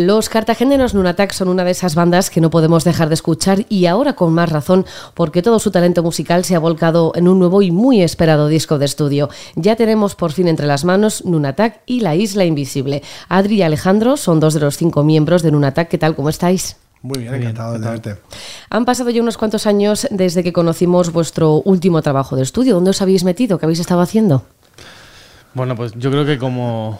Los cartageneros Nunatak son una de esas bandas que no podemos dejar de escuchar y ahora con más razón porque todo su talento musical se ha volcado en un nuevo y muy esperado disco de estudio. Ya tenemos por fin entre las manos Nunatak y La Isla Invisible. Adri y Alejandro son dos de los cinco miembros de Nunatak. ¿Qué tal? ¿Cómo estáis? Muy bien, encantado de verte. Han pasado ya unos cuantos años desde que conocimos vuestro último trabajo de estudio. ¿Dónde os habéis metido? ¿Qué habéis estado haciendo? Bueno, pues yo creo que como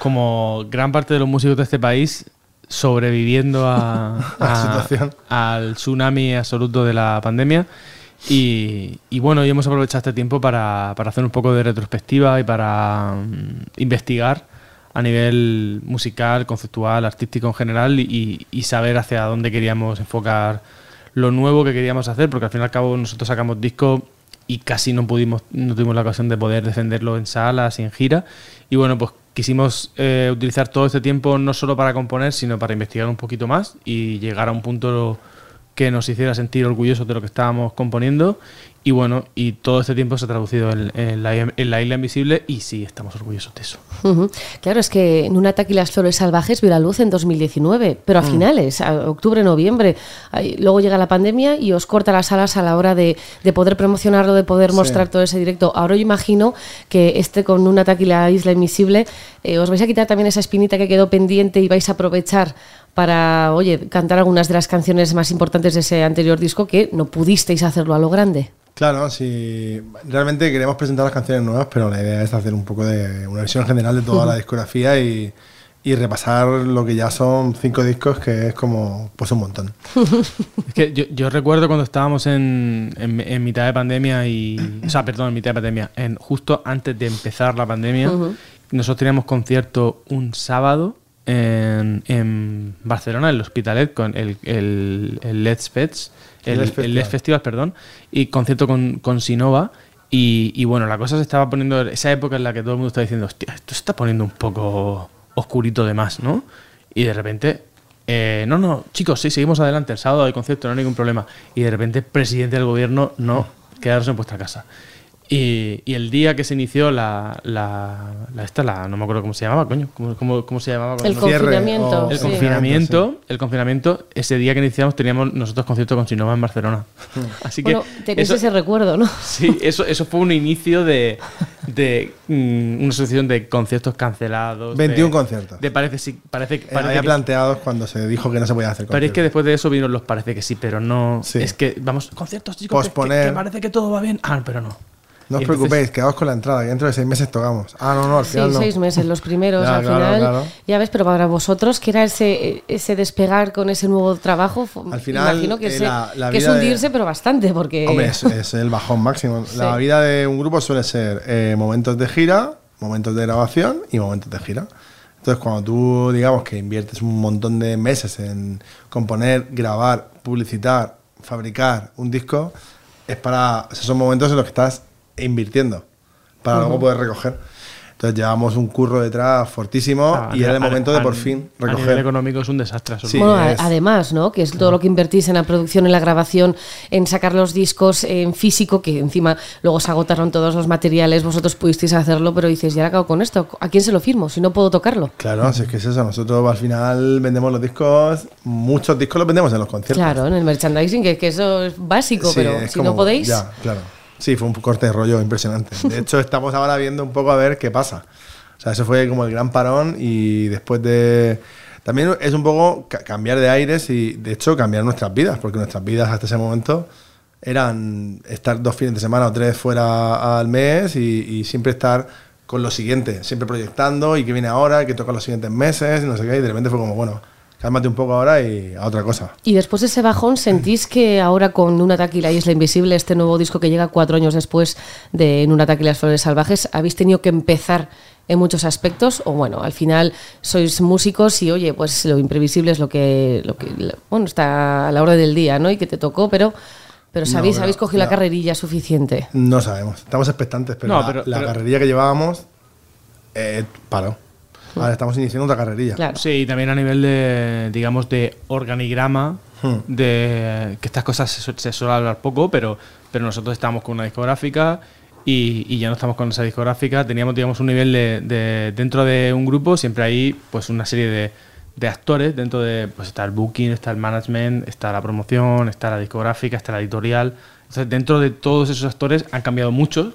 como gran parte de los músicos de este país, sobreviviendo a, al tsunami absoluto de la pandemia. Y, bueno, y hemos aprovechado este tiempo para, hacer un poco de retrospectiva y para mm, investigar a nivel musical, conceptual, artístico en general y, y, saber hacia dónde queríamos enfocar lo nuevo que queríamos hacer, porque al fin y al cabo nosotros sacamos discos y casi no pudimos, no tuvimos la ocasión de poder defenderlo en salas y en gira. Y bueno, pues quisimos eh, utilizar todo este tiempo no solo para componer, sino para investigar un poquito más y llegar a un punto que nos hiciera sentir orgullosos de lo que estábamos componiendo y bueno, y todo este tiempo se ha traducido en, la, Isla Invisible y sí, estamos orgullosos de eso. Claro, es que en un ataque y las flores salvajes vio la luz en 2019, pero a mm. finales, a octubre, noviembre. luego llega la pandemia y os corta las alas a la hora de, poder promocionarlo, de poder mostrar todo ese directo. Ahora yo imagino que este con un ataque y la Isla Invisible eh, os vais a quitar también esa espinita que quedó pendiente y vais a aprovechar para, oye, cantar algunas de las canciones más importantes de ese anterior disco que no pudisteis hacerlo a lo grande. Claro, sí. Realmente queremos presentar las canciones nuevas, pero la idea es hacer un poco de una versión general de toda la discografía y, repasar lo que ya son cinco discos, que es como pues un montón. es que yo, recuerdo cuando estábamos en, en, mitad de pandemia y. O sea, perdón, en mitad de pandemia. En, justo antes de empezar la pandemia, nosotros teníamos concierto un sábado en, en, Barcelona, en el Hospitalet, con el, el, el Let's Fets el, el, Festival. perdón, y concierto con, con Sinova. Y, y, bueno, la cosa se estaba poniendo, esa época en la que todo el mundo está diciendo, hostia, esto se está poniendo un poco oscurito de más, ¿no? Y de repente, eh, no, no, chicos, sí, seguimos adelante, el sábado hay concierto, no hay ningún problema. Y de repente, presidente del gobierno, no, quedaros en vuestra casa. Y, y, el día que se inició la, la, esta, la, no me acuerdo cómo se llamaba, coño, ¿cómo, cómo, se llamaba? El confinamiento. el confinamiento, el confinamiento, ese día que iniciamos teníamos nosotros concierto con Sinova en Barcelona. Así que tenéis ese recuerdo, ¿no? Sí, eso, eso fue un inicio de, de mm, una asociación de conciertos cancelados. 21 conciertos. De parece sí, parece, eh, parece había planteados cuando se dijo que no se podía hacer conciertos. Pero es que después de eso vino los parece que sí, pero no. Es que vamos, conciertos, chicos, Posponer. que parece que todo va bien. Ah, pero no. No os preocupéis, quedaos con la entrada, que dentro de seis meses tocamos. Ah, no, no, al final sí, seis meses, los primeros, al final. Ya ves, pero para vosotros, ¿qué era ese, ese despegar con ese nuevo trabajo? Al final, imagino que, eh, que es hundirse, pero bastante, porque. Hombre, es, el bajón máximo. La vida de un grupo suele ser eh, momentos de gira, momentos de grabación y momentos de gira. Entonces, cuando tú, digamos, que inviertes un montón de meses en componer, grabar, publicitar, fabricar un disco, es para. Esos son momentos en los que estás invirtiendo para luego poder recoger. Entonces llevamos un curro detrás fortísimo ah, y era el momento de por fin recoger. A económico es un desastre. además, ¿no? Que es todo lo que invertís en la producción, en la grabación, en sacar los discos en físico, que encima luego se agotaron todos los materiales, vosotros pudisteis hacerlo, pero dices, ya acabo con esto, ¿a quién se lo firmo si no puedo tocarlo? Claro, así es que es eso, nosotros al final vendemos los discos, muchos discos los vendemos en los conciertos. Claro, en el merchandising, que, que eso es básico, pero si no podéis... Ya, claro. Sí, fue un corte de rollo impresionante. De hecho, estamos ahora viendo un poco a ver qué pasa. O sea, eso fue como el gran parón y después de... También es un poco cambiar de aires y, de hecho, cambiar nuestras vidas, porque nuestras vidas hasta ese momento eran estar dos fines de semana o tres fuera al mes y, siempre estar con lo siguiente, siempre proyectando y qué viene ahora, qué toca los siguientes meses, y no sé qué, y de repente fue como, bueno, cálmate un poco ahora y a otra cosa. Y después de ese bajón, ¿sentís que ahora con Un ataque y la isla invisible, este nuevo disco que llega cuatro años después de En un ataque y las flores salvajes, habéis tenido que empezar en muchos aspectos o bueno, al final sois músicos y oye, pues lo imprevisible es lo que, lo que bueno, está a la hora del día, ¿no? Y que te tocó, pero... Pero sabéis, habéis cogido la carrerilla suficiente. No sabemos, estamos expectantes, pero, la, carrerilla que llevábamos eh, paró. Ahora estamos iniciando otra carrerilla. Sí, y también a nivel de, digamos, de organigrama, hmm. de que estas cosas se, suele hablar poco, pero, pero nosotros estamos con una discográfica y, ya no estamos con esa discográfica. Teníamos, digamos, un nivel de, dentro de un grupo, siempre hay pues una serie de, de actores dentro de, pues está el booking, está el management, está la promoción, está la discográfica, está la editorial. Entonces, dentro de todos esos actores han cambiado muchos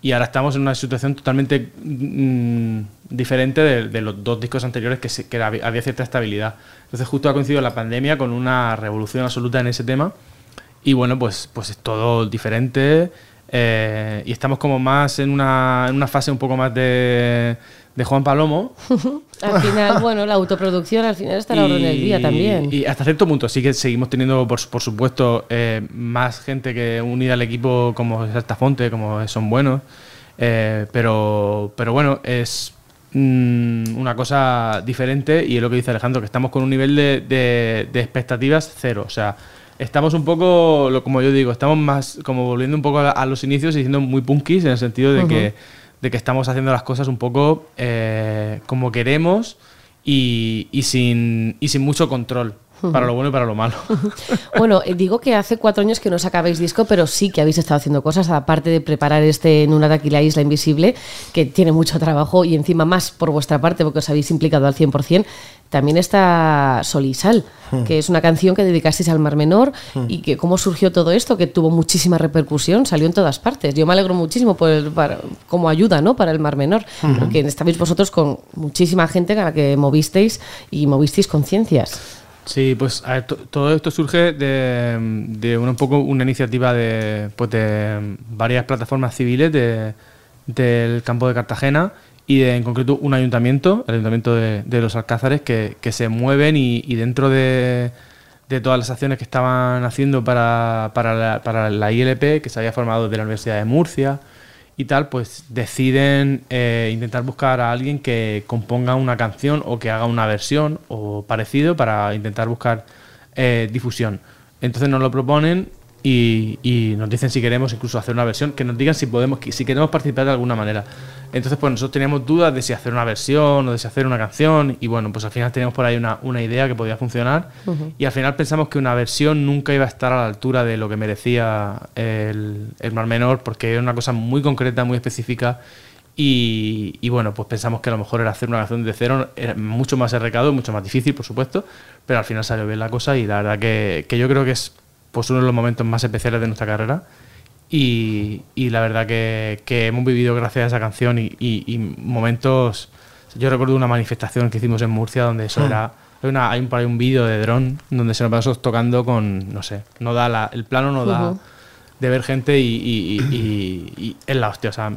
y ahora estamos en una situación totalmente mm, diferente de, los dos discos anteriores que, que había cierta estabilidad. Entonces, justo ha coincidido la pandemia con una revolución absoluta en ese tema y bueno, pues, pues es todo diferente eh, y estamos como más en una, en una fase un poco más de de Juan Palomo. al final, bueno, la autoproducción al final está a la orden del día también. Y hasta cierto punto sí que seguimos teniendo, por, supuesto, eh, más gente que unida al equipo como esta Fonte, como son buenos. Eh, pero, pero bueno, es mm, una cosa diferente y es lo que dice Alejandro, que estamos con un nivel de, expectativas cero. O sea, estamos un poco, como yo digo, estamos más como volviendo un poco a, los inicios y siendo muy punkis en el sentido de que de que estamos haciendo las cosas un poco eh, como queremos y, sin, y sin mucho control. Para lo bueno y para lo malo. bueno, eh, digo que hace cuatro años que no sacabais disco, pero sí que habéis estado haciendo cosas, aparte de preparar este en una de la isla invisible, que tiene mucho trabajo y encima más por vuestra parte, porque os habéis implicado al 100%. También está Solisal, hmm. que es una canción que dedicasteis al Mar Menor hmm. y que cómo surgió todo esto, que tuvo muchísima repercusión, salió en todas partes. Yo me alegro muchísimo por como ayuda ¿no? para el Mar Menor, hmm. porque estabais vosotros con muchísima gente a la que movisteis y movisteis conciencias. Sí, pues todo esto surge de, un poco una iniciativa de, pues de varias plataformas civiles del campo de Cartagena y en concreto un ayuntamiento, el ayuntamiento de, los Alcázares, que, se mueven y, dentro de, todas las acciones que estaban haciendo para, la, ILP, que se había formado de la Universidad de Murcia y tal, pues deciden eh, intentar buscar a alguien que componga una canción o que haga una versión o parecido para intentar buscar eh, difusión. Entonces nos lo proponen y, nos dicen si queremos incluso hacer una versión, que nos digan si podemos, si queremos participar de alguna manera. Entonces, pues nosotros teníamos dudas de si hacer una versión o de si hacer una canción y bueno, pues al final teníamos por ahí una, una idea que podía funcionar y al final pensamos que una versión nunca iba a estar a la altura de lo que merecía el, el Mar Menor porque era una cosa muy concreta, muy específica y, y, bueno, pues pensamos que a lo mejor era hacer una canción de cero, era mucho más recado, mucho más difícil, por supuesto, pero al final salió bien la cosa y la verdad que, que yo creo que es pues uno de los momentos más especiales de nuestra carrera. Y, y la verdad que, que, hemos vivido gracias a esa canción y, y, momentos... Yo recuerdo una manifestación que hicimos en Murcia donde eso hmm. era... Hay, una, hay un, un vídeo de dron donde se nos pasamos tocando con, no sé, no da la, el plano no da de ver gente y, y, es la hostia. O sea,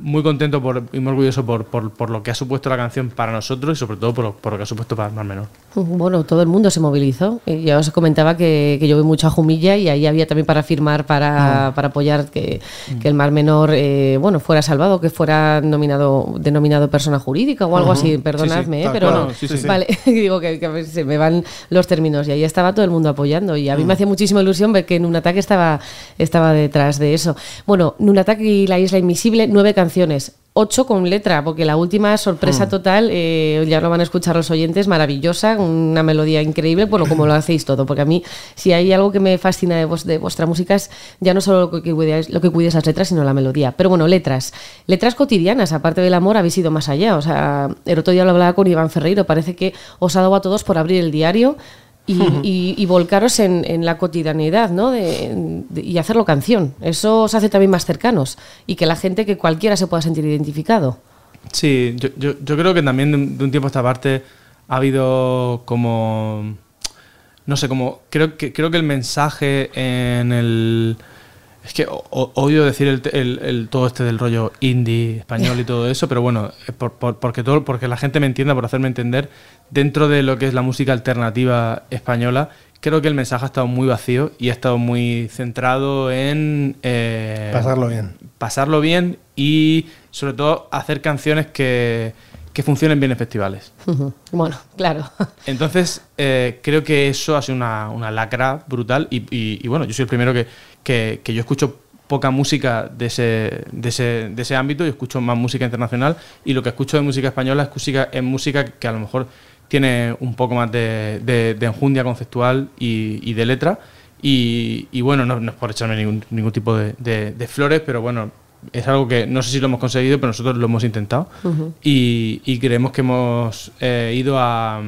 muy contento por, y muy orgulloso por, por, lo que ha supuesto la canción para nosotros y sobre todo por lo, por lo que ha supuesto para el Mar Menor. Bueno, todo el mundo se movilizó. Ya os comentaba que, que yo voy mucho a Jumilla y ahí había también para firmar, para, mm. para apoyar que, mm. que, el Mar Menor eh, bueno, fuera salvado, que fuera nominado, denominado persona jurídica o algo así. Perdonadme, ¿eh? pero no, vale, digo que, que, se me van los términos y ahí estaba todo el mundo apoyando y a mí me mm. hacía muchísima ilusión ver que en un ataque estaba, estaba detrás de eso. Bueno, Nunataki y la Isla Invisible, nueve canciones ocho con letra, porque la última sorpresa mm. total, eh, ya lo van a escuchar los oyentes, maravillosa, una melodía increíble, bueno, como lo hacéis todo, porque a mí, si hay algo que me fascina de, de vuestra música es ya no solo lo que, cuides, lo que las letras, sino la melodía. Pero bueno, letras, letras cotidianas, aparte del amor, habéis ido más allá. O sea, el otro día lo hablaba con Iván Ferreiro, parece que os ha dado a todos por abrir el diario y, volcaros en, la cotidianidad ¿no? De, y hacerlo canción. Eso os hace también más cercanos y que la gente, que cualquiera se pueda sentir identificado. Sí, yo, yo, yo creo que también de, un tiempo a esta parte ha habido como... No sé, como... Creo que, creo que el mensaje en el... Es que odio decir el, el, todo este del rollo indie español y todo eso, pero bueno, por, porque, todo, porque la gente me entienda, por hacerme entender, dentro de lo que es la música alternativa española, creo que el mensaje ha estado muy vacío y ha estado muy centrado en... Eh, pasarlo bien. Pasarlo bien y sobre todo hacer canciones que, que funcionen bien en festivales. Bueno, claro. Entonces, eh, creo que eso ha sido una, una lacra brutal y, y, bueno, yo soy el primero que, que, que yo escucho poca música de ese, de ese, de ese ámbito y escucho más música internacional y lo que escucho de música española es música, es música que a lo mejor tiene un poco más de, de, enjundia conceptual y, de letra. Y, bueno, no, es por echarme ningún, ningún tipo de, flores, pero bueno, es algo que no sé si lo hemos conseguido, pero nosotros lo hemos intentado. y, creemos que hemos eh, ido a,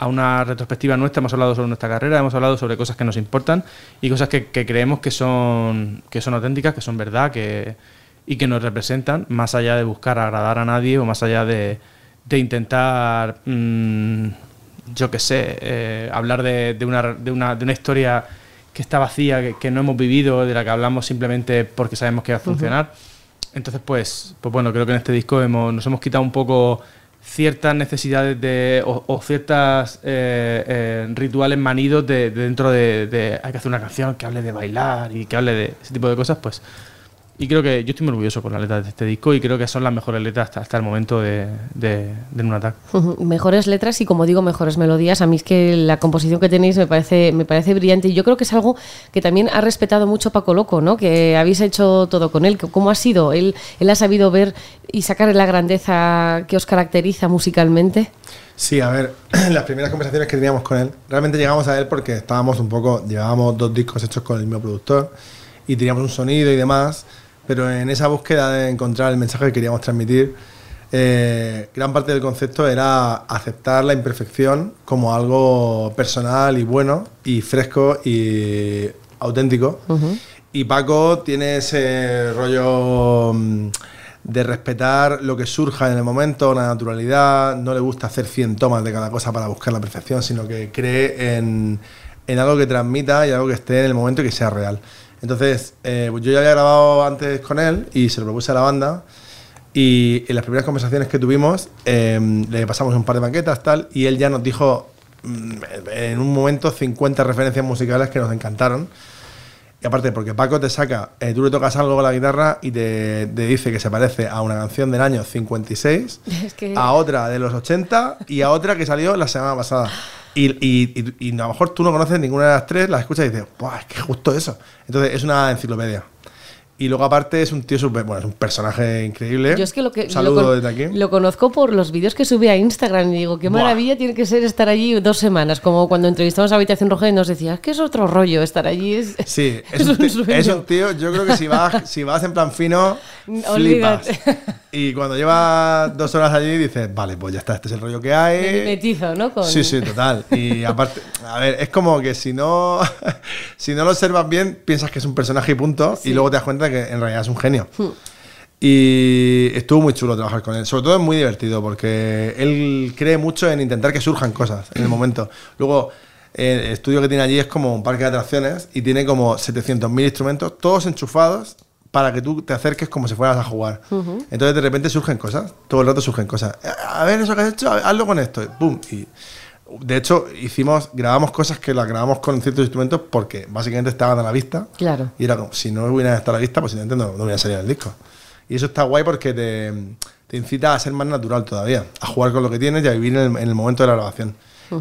a una retrospectiva nuestra, hemos hablado sobre nuestra carrera, hemos hablado sobre cosas que nos importan y cosas que, creemos que son, que son auténticas, que son verdad que, y que nos representan, más allá de buscar agradar a nadie o más allá de, intentar, mm, yo qué sé, eh, hablar de, una, de, una, de, una, historia que está vacía, que, no hemos vivido, de la que hablamos simplemente porque sabemos que va a funcionar. Entonces, pues, pues bueno, creo que en este disco hemos, nos hemos quitado un poco ciertas necesidades de, o, ciertas eh, eh, rituales manidos de, dentro de, de, hay que hacer una canción que hable de bailar y que hable de ese tipo de cosas, pues y creo que yo estoy muy orgulloso por las letras de este disco y creo que son las mejores letras hasta, el momento de, de, Un Attack. mejores letras y, como digo, mejores melodías. A mí es que la composición que tenéis me parece, me parece brillante y yo creo que es algo que también ha respetado mucho Paco Loco, ¿no? que habéis hecho todo con él. ¿Cómo ha sido? ¿Él, él ha sabido ver y sacar la grandeza que os caracteriza musicalmente? Sí, a ver, las primeras conversaciones que teníamos con él, realmente llegamos a él porque estábamos un poco, llevábamos dos discos hechos con el mismo productor y teníamos un sonido y demás pero en esa búsqueda de encontrar el mensaje que queríamos transmitir, eh, gran parte del concepto era aceptar la imperfección como algo personal y bueno y fresco y auténtico. Y Paco tiene ese rollo mm, de respetar lo que surja en el momento, la naturalidad, no le gusta hacer 100 tomas de cada cosa para buscar la perfección, sino que cree en, en algo que transmita y algo que esté en el momento y que sea real. Entonces, eh, pues yo ya había grabado antes con él y se lo propuse a la banda. Y en las primeras conversaciones que tuvimos, em, le pasamos un par de maquetas, tal, y él ya nos dijo mm, en un momento 50 referencias musicales que nos encantaron. Y aparte, porque Paco te saca, eh, tú le tocas algo con la guitarra y te, dice que se parece a una canción del año 56, a otra de los 80 y a otra que salió la semana pasada. Y, y, a lo mejor tú no conoces ninguna de las tres, las escuchas y dices, ¡buah, es que justo eso! Entonces es una enciclopedia. Y luego aparte es un tío super, bueno, es un personaje increíble. Yo es que lo que saludo desde aquí. Lo conozco por los vídeos que sube a Instagram y digo, qué maravilla tiene que ser estar allí dos semanas, como cuando entrevistamos a Habitación Roja y nos decía, es que es otro rollo estar allí. Es, sí, es, un, es un, tío, yo creo que si vas, si vas en plan fino, flipas. Y cuando llevas dos horas allí dices, vale, pues ya está, este es el rollo que hay. Metizo, ¿no? Sí, sí, total. Y aparte, a ver, es como que si no, si no lo observas bien, piensas que es un personaje y punto, y luego te das cuenta que en realidad es un genio. Hmm. Y estuvo muy chulo trabajar con él. Sobre todo es muy divertido porque él cree mucho en intentar que surjan cosas en el hmm. momento. Luego, el estudio que tiene allí es como un parque de atracciones y tiene como 700.000 instrumentos, todos enchufados para que tú te acerques como si fueras a jugar. Entonces de repente surgen cosas, todo el rato surgen cosas. A ver eso que has hecho, hazlo con esto. ¡Pum! Y de hecho, hicimos, grabamos cosas que las grabamos con ciertos instrumentos porque básicamente estaban a la vista. Claro. Y era como, si no hubieran estado a la vista, pues no, no hubiera salido el disco. Y eso está guay porque te, te, incita a ser más natural todavía, a jugar con lo que tienes y a vivir en el, momento de la grabación.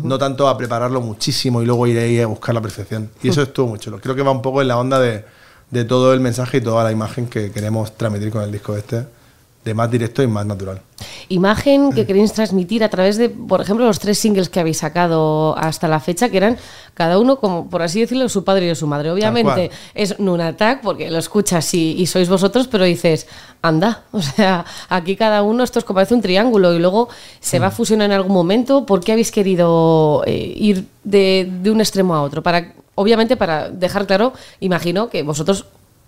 No tanto a prepararlo muchísimo y luego ir ahí a buscar la perfección. Y eso estuvo muy chulo. Creo que va un poco en la onda de, de todo el mensaje y toda la imagen que queremos transmitir con el disco este de más directo y más natural. Imagen que queréis transmitir a través de, por ejemplo, los tres singles que habéis sacado hasta la fecha, que eran cada uno, como por así decirlo, su padre y su madre. Obviamente es Nunatak, porque lo escuchas y, sois vosotros, pero dices, anda, o sea, aquí cada uno, esto es como parece un triángulo y luego se va a fusionar en algún momento. ¿Por qué habéis querido eh, ir de, de un extremo a otro? Para obviamente para dejar claro, imagino que vosotros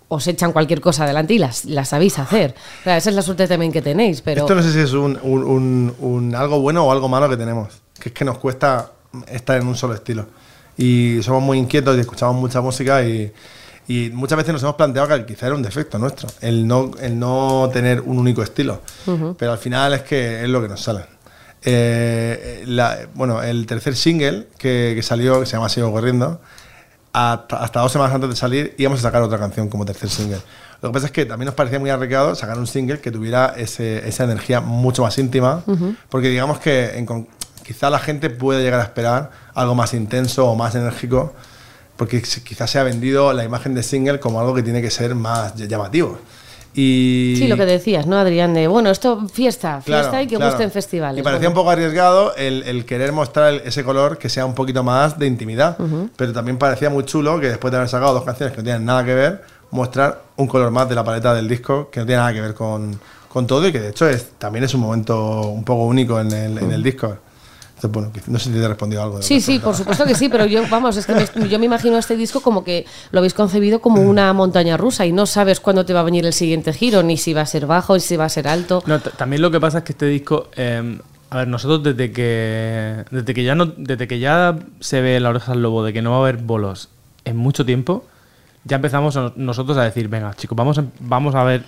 os echan cualquier cosa adelante y las, las sabéis hacer. esa es la suerte también que tenéis. Pero... Esto no sé si es un, un, algo bueno o algo malo que tenemos, que es que nos cuesta estar en un solo estilo. Y somos muy inquietos y escuchamos mucha música y, y muchas veces nos hemos planteado que quizá era un defecto nuestro, el no, el no tener un único estilo. Pero al final es que es lo que nos sale. Eh, bueno, el tercer single que, que, salió, que se llama Sigo Corriendo, hasta, dos semanas antes de salir íbamos a sacar otra canción como tercer single. Lo que pasa es que también nos parecía muy arriesgado sacar un single que tuviera esa energía mucho más íntima, porque digamos que en, quizá la gente puede llegar a esperar algo más intenso o más enérgico, porque quizás se ha vendido la imagen de single como algo que tiene que ser más llamativo. Y... Sí, lo que decías, ¿no, Adrián? De, bueno, esto fiesta, fiesta y que guste en festivales. Y parecía un poco arriesgado el, querer mostrar ese color que sea un poquito más de intimidad, pero también parecía muy chulo que después de haber sacado dos canciones que no tienen nada que ver, mostrar un color más de la paleta del disco que no tiene nada que ver con, con todo y que de hecho es, también es un momento un poco único en el, en el disco. Bueno, no sé si te he respondido algo. sí, sí, por supuesto que sí, pero yo, vamos, es que me, yo me imagino este disco como que lo habéis concebido como una montaña rusa y no sabes cuándo te va a venir el siguiente giro, ni si va a ser bajo, ni si va a ser alto. No, también lo que pasa es que este disco, em, a ver, nosotros desde que desde que ya no, desde que ya se ve la oreja al lobo de que no va a haber bolos en mucho tiempo, ya empezamos nosotros a decir, venga, chicos, vamos a, vamos a ver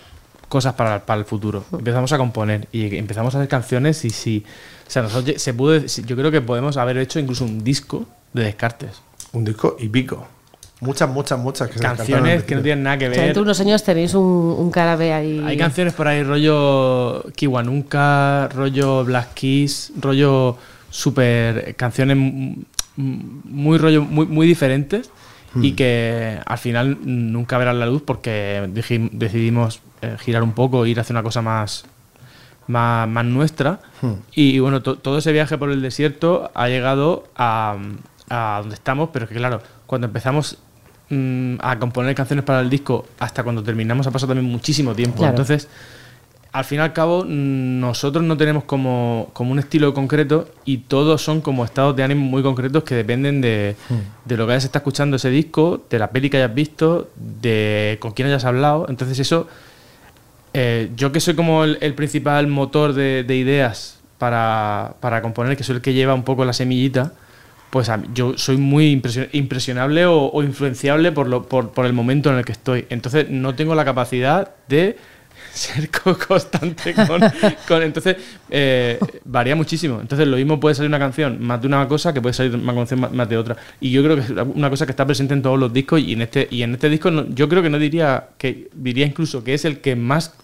cosas para, para el futuro. Empezamos a componer y empezamos a hacer canciones y si o sea, nosotros se pudo, yo creo que podemos haber hecho incluso un disco de descartes. Un disco y pico. Muchas, muchas, muchas. canciones que no tienen nada que ver. O unos años tenéis un, un carabe ahí. Hay canciones por ahí, rollo Kiwanuka, rollo Black Keys, rollo super. canciones muy rollo, muy, muy diferentes y hmm. que al final nunca verán la luz porque decidimos eh, girar un poco ir hacer una cosa más más, más nuestra. Hmm. Y, bueno, todo ese viaje por el desierto ha llegado a, a donde estamos, pero que claro, cuando empezamos mm, a componer canciones para el disco hasta cuando terminamos ha pasado también muchísimo tiempo. Entonces, al fin y al cabo, nosotros no tenemos como, como, un estilo concreto y todos son como estados de ánimo muy concretos que dependen de, hmm. de lo que hayas estado escuchando ese disco, de la peli que hayas visto, de con quién hayas hablado. Entonces, eso eh, yo que soy como el, principal motor de, ideas para, componer, que soy el que lleva un poco la semillita, pues yo soy muy impresionable o, influenciable por, lo, por, por, el momento en el que estoy. Entonces no tengo la capacidad de ser constante con... entonces eh, varía muchísimo. Entonces lo mismo puede salir una canción más de una cosa que puede salir una canción más, de otra. Y yo creo que es una cosa que está presente en todos los discos y en este, y en este disco yo creo que no diría, que diría incluso que es el que más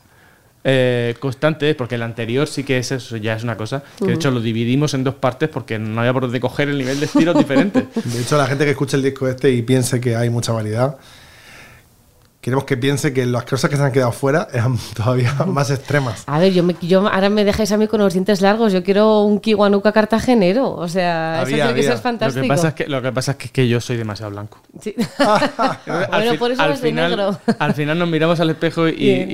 eh, constante, porque el anterior sí que es eso, ya es una cosa, que de hecho lo dividimos en dos partes porque no había por dónde coger el nivel de estilos diferente. De hecho, la gente que escucha el disco este y piense que hay mucha variedad, queremos que piense que las cosas que se han quedado fuera eran todavía más extremas. A ver, yo, me, yo ahora me dejáis a mí con los dientes largos. Yo quiero un kiwanuka cartagenero. O sea, eso tiene que ser fantástico. Lo que pasa es que, lo que, pasa es que, yo soy demasiado blanco. Sí. bueno, por eso al final, negro. al final nos miramos al espejo y,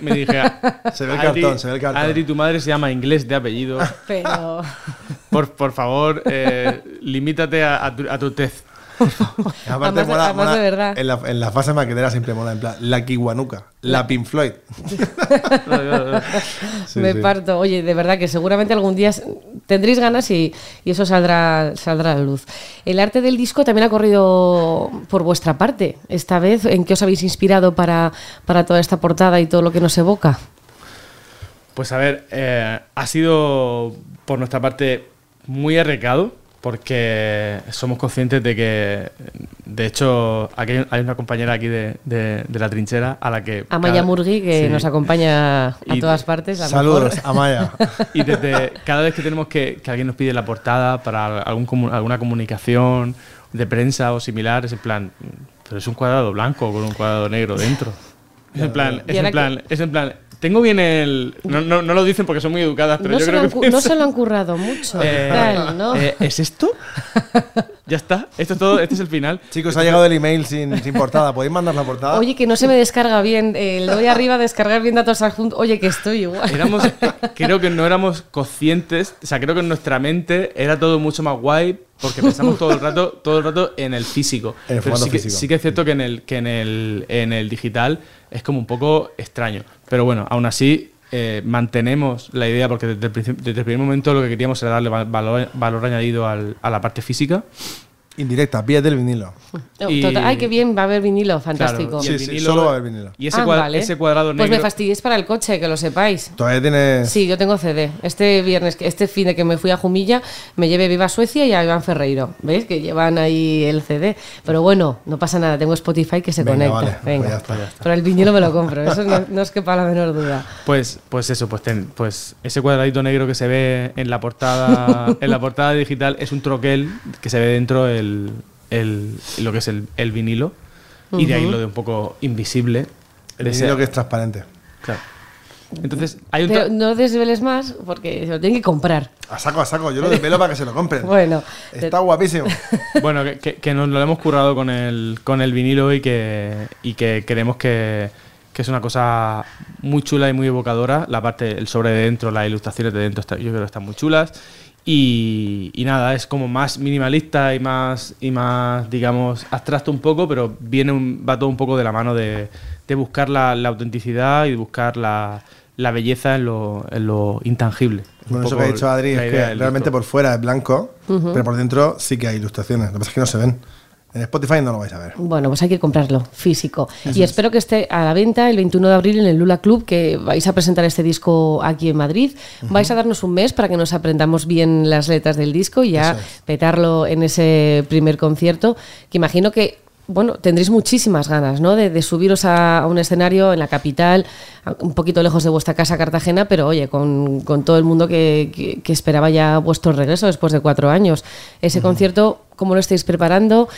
Me, dije... Se ve el cartón, se ve el cartón. Adri, tu madre se llama inglés de apellido. Pero... Por, por favor, eh, limítate a, a, tu, a tu tez. Aparte, mola, de verdad. En la, en la fase maquetera siempre mola, en plan, la Kiwanuka, la Pink Floyd. Me parto. Oye, de verdad que seguramente algún día tendréis ganas y, y, eso saldrá, saldrá a la luz. El arte del disco también ha corrido por vuestra parte. Esta vez, ¿en qué os habéis inspirado para, para toda esta portada y todo lo que nos evoca? Pues a ver, eh, ha sido por nuestra parte muy arrecado porque somos conscientes de que, de hecho, aquí hay una compañera aquí de, de, la trinchera a la que... Amaya Murgui, que nos acompaña a todas partes. saludos, Amaya. y desde cada vez que tenemos que, que alguien nos pide la portada para algún, alguna comunicación de prensa o similar, es en plan, pero es un cuadrado blanco con un cuadrado negro dentro. Es en plan, es en plan, es en plan, tengo bien el. No, no, no, lo dicen porque son muy educadas, pero yo creo que. No se lo han currado mucho. Eh, eh, ¿Es esto? ya está. Esto es todo. Este es el final. Chicos, ha llegado el email sin, sin portada. ¿Podéis mandar la portada? Oye, que no se me descarga bien. Eh, le doy arriba a descargar bien datos adjuntos. Oye, que estoy igual. creo que no éramos conscientes. O sea, creo que en nuestra mente era todo mucho más guay porque pensamos todo el rato, todo el rato en el físico. Pero sí que, sí que es cierto que en el, que en el, en el digital es como un poco extraño. Pero bueno, aún así eh, mantenemos la idea porque desde el, desde el, primer momento lo que queríamos era darle valor, valor añadido al, a la parte física Indirecta, vía del vinilo. Ay, qué bien, va a haber vinilo, fantástico. sí, sí, solo va a haber vinilo. Y ese, ah, ese cuadrado negro. Pues me fastidies para el coche, que lo sepáis. Todavía tienes. Sí, yo tengo CD. Este viernes, este fin de que me fui a Jumilla, me llevé Viva Suecia y a Iván Ferreiro. ¿Veis? Que llevan ahí el CD. Pero bueno, no pasa nada, tengo Spotify que se conecta. Pues Venga, Pero el vinilo me lo compro, eso no, es que para la menor duda. Pues, pues eso, pues, pues ese cuadradito negro que se ve en la portada, en la portada digital es un troquel que se ve dentro del el, lo que es el, vinilo y de ahí lo de un poco invisible. El vinilo que es transparente. Claro. Entonces, hay un Pero no desveles más porque se lo tienen que comprar. A saco, a saco. Yo lo desvelo para que se lo compren. bueno. Está guapísimo. bueno, que, que, nos lo hemos currado con el, con el vinilo y que, y que creemos que, que es una cosa muy chula y muy evocadora. La parte, el sobre de dentro, las ilustraciones de dentro, yo creo que están muy chulas. Y, nada, es como más minimalista y más, y más, digamos, abstracto un poco, pero viene va todo un poco de la mano de, buscar la, autenticidad y de buscar la, belleza en lo, en lo intangible. Bueno, eso que ha dicho Adri es que realmente por fuera es blanco, pero por dentro sí que hay ilustraciones. Lo que pasa es que no se ven. En Spotify no lo vais a ver. Bueno, pues hay que comprarlo físico. y espero que esté a la venta el 21 de abril en el Lula Club, que vais a presentar este disco aquí en Madrid. Vais a darnos un mes para que nos aprendamos bien las letras del disco y ya petarlo en ese primer concierto, que imagino que bueno, tendréis muchísimas ganas, ¿no? De, subiros a, un escenario en la capital, un poquito lejos de vuestra casa Cartagena, pero oye, con, todo el mundo que, esperaba ya vuestro regreso después de cuatro años. Ese concierto, ¿cómo lo estáis preparando?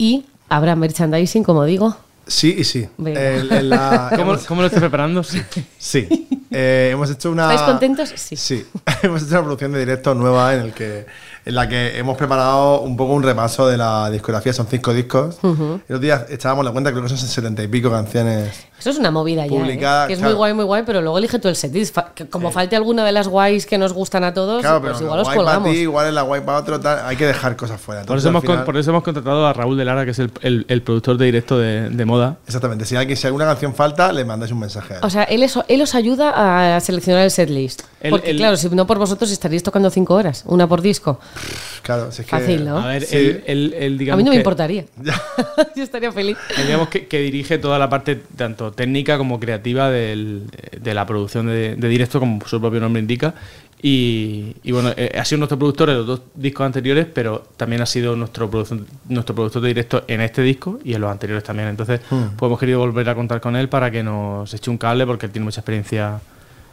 Y habrá merchandising, como digo. Sí y sí. ¿Cómo, lo estás preparando? Sí. Eh, hemos hecho una. ¿Estáis contentos? Sí. Sí. hemos hecho una producción de directo nueva en el que en la que hemos preparado un poco un repaso de la discografía. Son cinco discos. Uh Los días echábamos la cuenta, creo que son setenta y pico canciones. Eso es una movida ya. ¿eh? Que es muy guay, muy guay, pero luego elige tú el setlist. Como falte alguna de las guays que nos gustan a todos, pues igual los colgamos. Para ti, igual es la guay para otro, hay que dejar cosas fuera. por, eso hemos, por eso hemos contratado a Raúl de Lara, que es el, el, productor de directo de, de, moda. Exactamente. Si, alguien, si alguna canción falta, le mandáis un mensaje. O sea, él, eso, él os ayuda a seleccionar el setlist. Porque, claro, si no por vosotros estaríais tocando cinco horas, una por disco. Claro, Fácil, ¿no? A ver, a mí no me importaría. Yo estaría feliz. digamos que, dirige toda la parte tanto técnica como creativa de la producción de, directo, como su propio nombre indica. Y, bueno, eh, ha sido nuestro productor en los dos discos anteriores, pero también ha sido nuestro, nuestro productor de directo en este disco y en los anteriores también. Entonces, hmm. pues hemos querido volver a contar con él para que nos eche un cable, porque él tiene mucha experiencia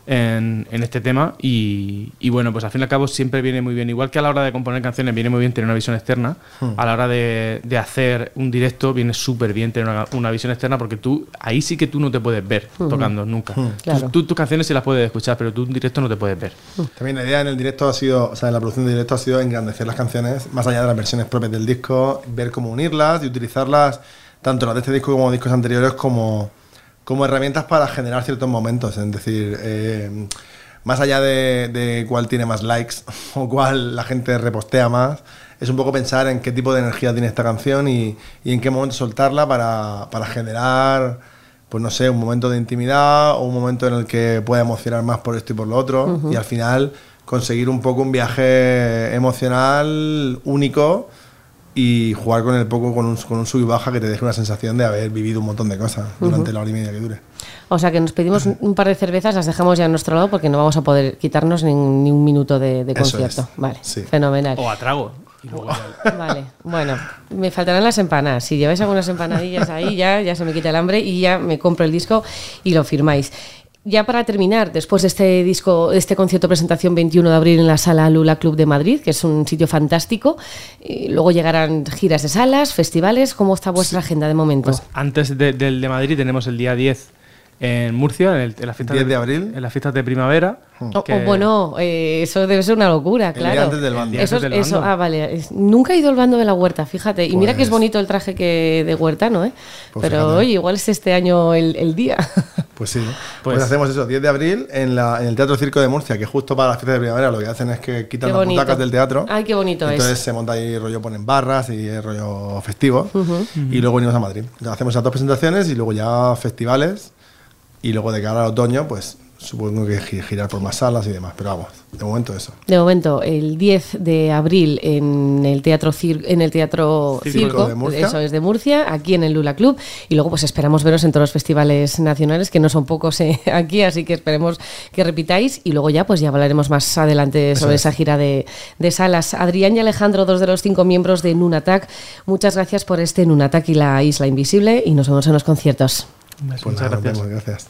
en, este tema y, bueno, pues al fin y al cabo siempre viene muy bien, igual que a la hora de componer canciones viene muy bien tener una visión externa, hmm. a la hora de, hacer un directo viene súper bien tener una, visión externa porque tú, ahí sí que tú no te puedes ver hmm. tocando nunca. Hmm. Tú, tus canciones sí las puedes escuchar, pero tú en directo no te puedes ver. También la idea en el directo ha sido, o sea, en la producción de directo ha sido engrandecer las canciones, más allá de las versiones propias del disco, ver cómo unirlas y utilizarlas, tanto las de este disco como discos anteriores, como como herramientas para generar ciertos momentos. Es decir, eh, más allá de, cuál tiene más likes o cuál la gente repostea más, es un poco pensar en qué tipo de energía tiene esta canción y, en qué momento soltarla para, generar, pues no sé, un momento de intimidad o un momento en el que pueda emocionar más por esto y por lo otro. Y al final conseguir un poco un viaje emocional único y jugar con el poco con un, con un sub y baja que te deje una sensación de haber vivido un montón de cosas durante la hora y media que dure. O sea que nos pedimos un par de cervezas, las dejamos ya a nuestro lado porque no vamos a poder quitarnos ni, un minuto de, concierto. Vale, fenomenal. O a trago. Vale, bueno, me faltarán las empanadas. Si lleváis algunas empanadillas ahí, ya, ya se me quita el hambre y ya me compro el disco y lo firmáis ya para terminar, después de este disco, este concierto presentación 21 de abril en la sala Lula Club de Madrid, que es un sitio fantástico, y luego llegarán giras de salas, festivales. ¿Cómo está vuestra agenda de momento? Pues antes del de Madrid tenemos el día 10 en Murcia, en, la fiesta de, abril. En las fiestas de primavera. Hmm. Oh, oh, bueno, eh, eso debe ser una locura, claro. El antes del bando. Eso, ah, vale. Nunca he ido al bando de la huerta, fíjate. Y mira que es pues bonito el traje que de huerta, ¿no? Eh? Pues Pero oye, igual es este año el, día. Pues sí. Pues, pues, hacemos eso, 10 de abril en, la, en el Teatro Circo de Murcia, que justo para las fiestas de primavera lo que hacen es que quitan las butacas del teatro. Ay, qué bonito Entonces se monta ahí rollo, ponen barras y es rollo festivo. Y luego venimos a Madrid. Hacemos esas dos presentaciones y luego ya festivales y luego de cara al otoño, pues supongo que girar por más salas y demás, pero vamos, de momento eso. De momento, el 10 de abril en el Teatro en el Teatro Circo, eso es de Murcia, aquí en el Lula Club, y luego pues esperamos veros en todos los festivales nacionales, que no son pocos eh, aquí, así que esperemos que repitáis, y luego ya pues ya hablaremos más adelante sobre esa gira de, de, salas. Adrián y Alejandro, dos de los cinco miembros de Nunatak, muchas gracias por este Nunatak y la Isla Invisible, y nos vemos en los conciertos. Muchas gracias.